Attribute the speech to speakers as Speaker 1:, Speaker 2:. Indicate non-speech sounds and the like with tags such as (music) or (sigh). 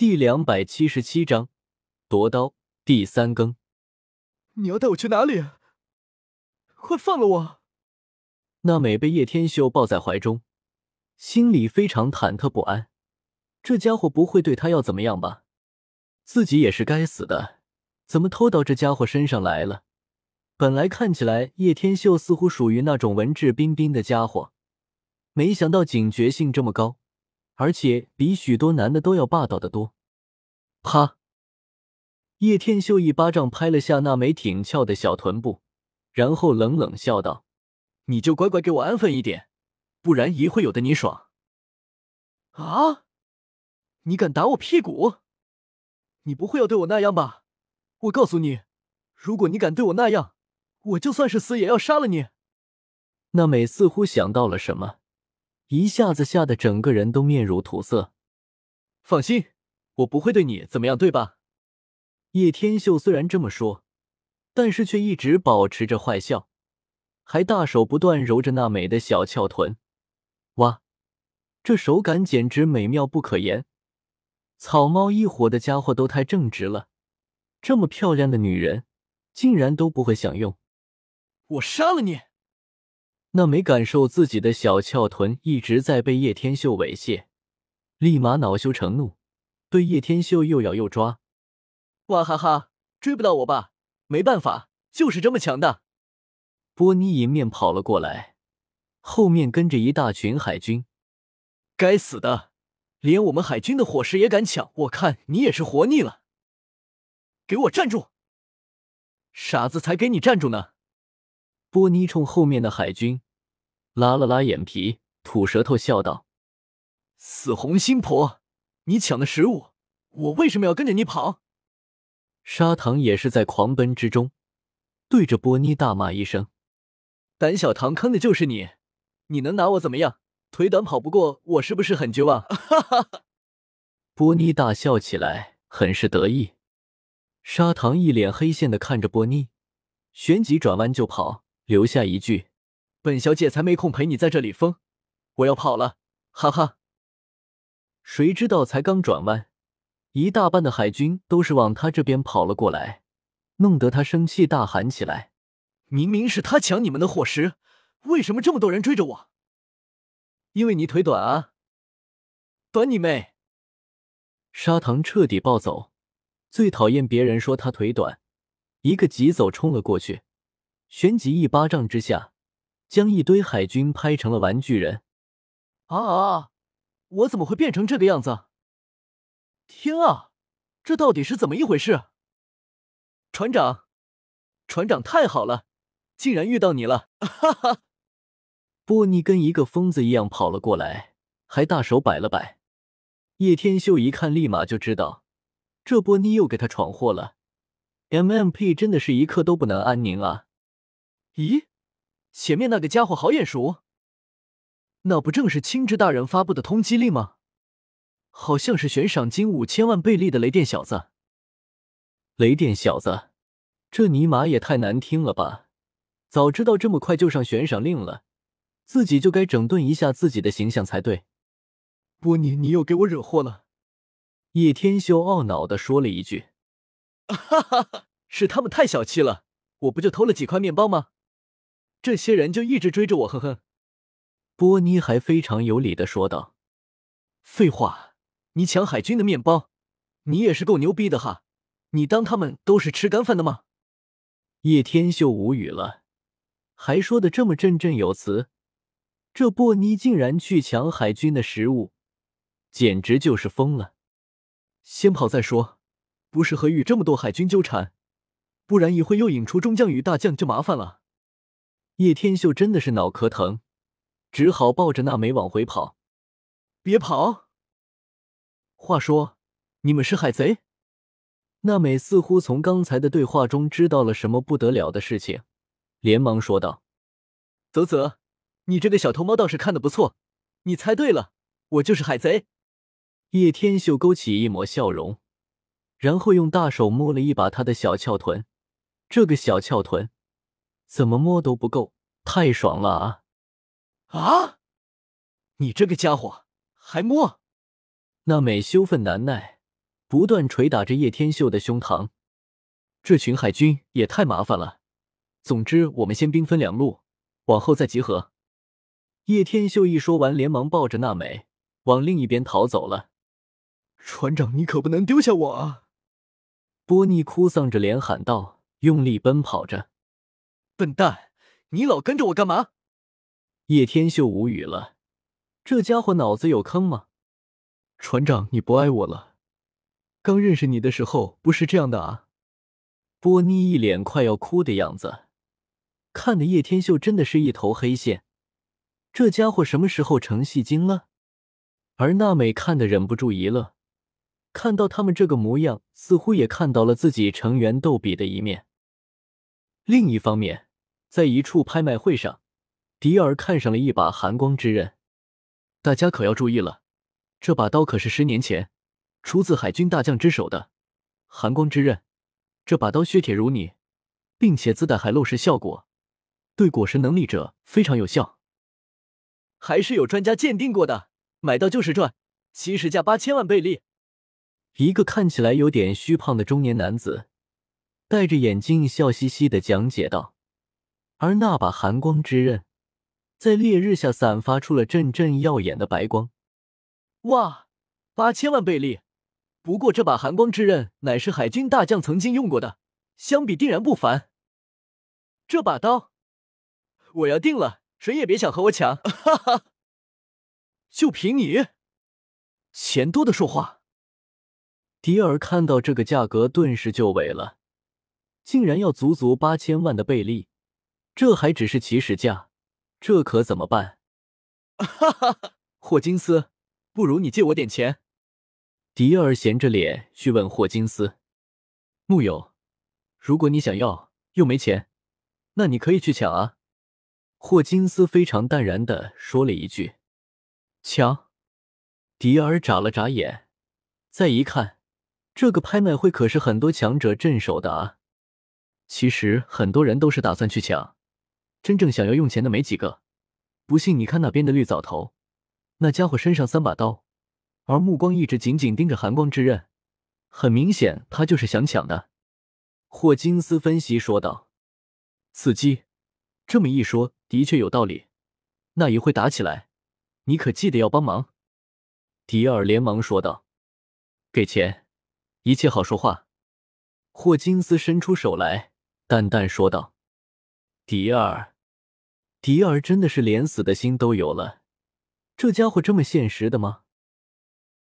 Speaker 1: 第两百七十七章夺刀第三更。
Speaker 2: 你要带我去哪里？快放了我！
Speaker 1: 娜美被叶天秀抱在怀中，心里非常忐忑不安。这家伙不会对她要怎么样吧？自己也是该死的，怎么偷到这家伙身上来了？本来看起来叶天秀似乎属于那种文质彬彬的家伙，没想到警觉性这么高，而且比许多男的都要霸道的多。啪！叶天秀一巴掌拍了下那枚挺翘的小臀部，然后冷冷笑道：“
Speaker 2: 你就乖乖给我安分一点，不然一会有的你爽。”啊！你敢打我屁股？你不会要对我那样吧？我告诉你，如果你敢对我那样，我就算是死也要杀了你！
Speaker 1: 娜美似乎想到了什么，一下子吓得整个人都面如土色。
Speaker 2: 放心，我不会对你怎么样，对吧？
Speaker 1: 叶天秀虽然这么说，但是却一直保持着坏笑，还大手不断揉着娜美的小翘臀。哇，这手感简直美妙不可言！草猫一伙的家伙都太正直了，这么漂亮的女人，竟然都不会享用。
Speaker 2: 我杀了你！
Speaker 1: 那没感受自己的小翘臀一直在被叶天秀猥亵，立马恼羞成怒，对叶天秀又咬又抓。
Speaker 2: 哇哈哈，追不到我吧？没办法，就是这么强大。
Speaker 1: 波妮迎面跑了过来，后面跟着一大群海军。
Speaker 2: 该死的，连我们海军的伙食也敢抢！我看你也是活腻了。给我站住！傻子才给你站住呢！
Speaker 1: 波妮冲后面的海军拉了拉眼皮，吐舌头笑道：“
Speaker 2: 死红心婆，你抢的食物，我为什么要跟着你跑？”
Speaker 1: 砂糖也是在狂奔之中，对着波妮大骂一声：“
Speaker 2: 胆小糖坑的就是你！你能拿我怎么样？腿短跑不过我，是不是很绝望？”哈哈哈！
Speaker 1: 波妮大笑起来，很是得意。砂糖一脸黑线的看着波妮，旋即转弯就跑。留下一句：“
Speaker 2: 本小姐才没空陪你在这里疯，我要跑了。”哈哈。
Speaker 1: 谁知道才刚转弯，一大半的海军都是往他这边跑了过来，弄得他生气，大喊起来：“
Speaker 2: 明明是他抢你们的伙食，为什么这么多人追着我？因为你腿短啊！短你妹！”
Speaker 1: 砂糖彻底暴走，最讨厌别人说他腿短，一个急走冲了过去。旋即一巴掌之下，将一堆海军拍成了玩具人。
Speaker 2: 啊啊！我怎么会变成这个样子？天啊，这到底是怎么一回事？船长，船长太好了，竟然遇到你了！哈哈。
Speaker 1: 波尼跟一个疯子一样跑了过来，还大手摆了摆。叶天秀一看，立马就知道这波尼又给他闯祸了。MMP 真的是一刻都不能安宁啊！
Speaker 2: 咦，前面那个家伙好眼熟，那不正是青之大人发布的通缉令吗？好像是悬赏金五千万贝利的雷电小子。
Speaker 1: 雷电小子，这尼玛也太难听了吧！早知道这么快就上悬赏令了，自己就该整顿一下自己的形象才对。
Speaker 2: 波尼，你又给我惹祸了！
Speaker 1: 叶天修懊恼的说了一句：“ (laughs)
Speaker 2: 哈哈哈，是他们太小气了，我不就偷了几块面包吗？”这些人就一直追着我，呵呵。
Speaker 1: 波妮还非常有理的说道：“
Speaker 2: 废话，你抢海军的面包，你也是够牛逼的哈！你当他们都是吃干饭的吗？”
Speaker 1: 叶天秀无语了，还说的这么振振有词，这波妮竟然去抢海军的食物，简直就是疯了！
Speaker 2: 先跑再说，不适合与这么多海军纠缠，不然一会又引出中将与大将就麻烦了。
Speaker 1: 叶天秀真的是脑壳疼，只好抱着娜美往回跑。
Speaker 2: 别跑！话说，你们是海贼？
Speaker 1: 娜美似乎从刚才的对话中知道了什么不得了的事情，连忙说道：“
Speaker 2: 啧啧，你这个小偷猫倒是看的不错，你猜对了，我就是海贼。”
Speaker 1: 叶天秀勾起一抹笑容，然后用大手摸了一把他的小翘臀，这个小翘臀。怎么摸都不够，太爽了啊！
Speaker 2: 啊！你这个家伙还摸！
Speaker 1: 娜美羞愤难耐，不断捶打着叶天秀的胸膛。这群海军也太麻烦了。总之，我们先兵分两路，往后再集合。叶天秀一说完，连忙抱着娜美往另一边逃走了。
Speaker 2: 船长，你可不能丢下我啊！
Speaker 1: 波尼哭丧着脸喊道，用力奔跑着。
Speaker 2: 笨蛋，你老跟着我干嘛？
Speaker 1: 叶天秀无语了，这家伙脑子有坑吗？
Speaker 2: 船长，你不爱我了？刚认识你的时候不是这样的啊！
Speaker 1: 波尼一脸快要哭的样子，看的叶天秀真的是一头黑线。这家伙什么时候成戏精了？而娜美看的忍不住一乐，看到他们这个模样，似乎也看到了自己成员逗比的一面。另一方面，在一处拍卖会上。迪尔看上了一把寒光之刃，
Speaker 2: 大家可要注意了，这把刀可是十年前出自海军大将之手的寒光之刃。这把刀削铁如泥，并且自带海漏石效果，对果实能力者非常有效。还是有专家鉴定过的，买到就是赚，起始价八千万贝利。
Speaker 1: 一个看起来有点虚胖的中年男子戴着眼镜，笑嘻嘻的讲解道。而那把寒光之刃。在烈日下散发出了阵阵耀眼的白光。
Speaker 2: 哇，八千万贝利！不过这把寒光之刃乃是海军大将曾经用过的，相比定然不凡。这把刀，我要定了，谁也别想和我抢！哈哈，就凭你，钱多的说话。
Speaker 1: 迪尔看到这个价格，顿时就萎了，竟然要足足八千万的贝利，这还只是起始价。这可怎么办？
Speaker 2: 哈哈哈！霍金斯，不如你借我点钱。
Speaker 1: 迪尔闲着脸去问霍金斯：“
Speaker 2: 木有，如果你想要又没钱，那你可以去抢啊。”
Speaker 1: 霍金斯非常淡然的说了一句：“
Speaker 2: 抢。”
Speaker 1: 迪尔眨了眨眼，再一看，这个拍卖会可是很多强者镇守的啊。
Speaker 2: 其实很多人都是打算去抢。真正想要用钱的没几个，不信你看那边的绿藻头，那家伙身上三把刀，而目光一直紧紧盯着寒光之刃，很明显他就是想抢的。
Speaker 1: 霍金斯分析说道：“
Speaker 2: 刺激，这么一说的确有道理。那一会打起来，你可记得要帮忙。”
Speaker 1: 迪尔连忙说道：“
Speaker 2: 给钱，一切好说话。”
Speaker 1: 霍金斯伸出手来，淡淡说道。迪尔，迪尔真的是连死的心都有了。这家伙这么现实的吗？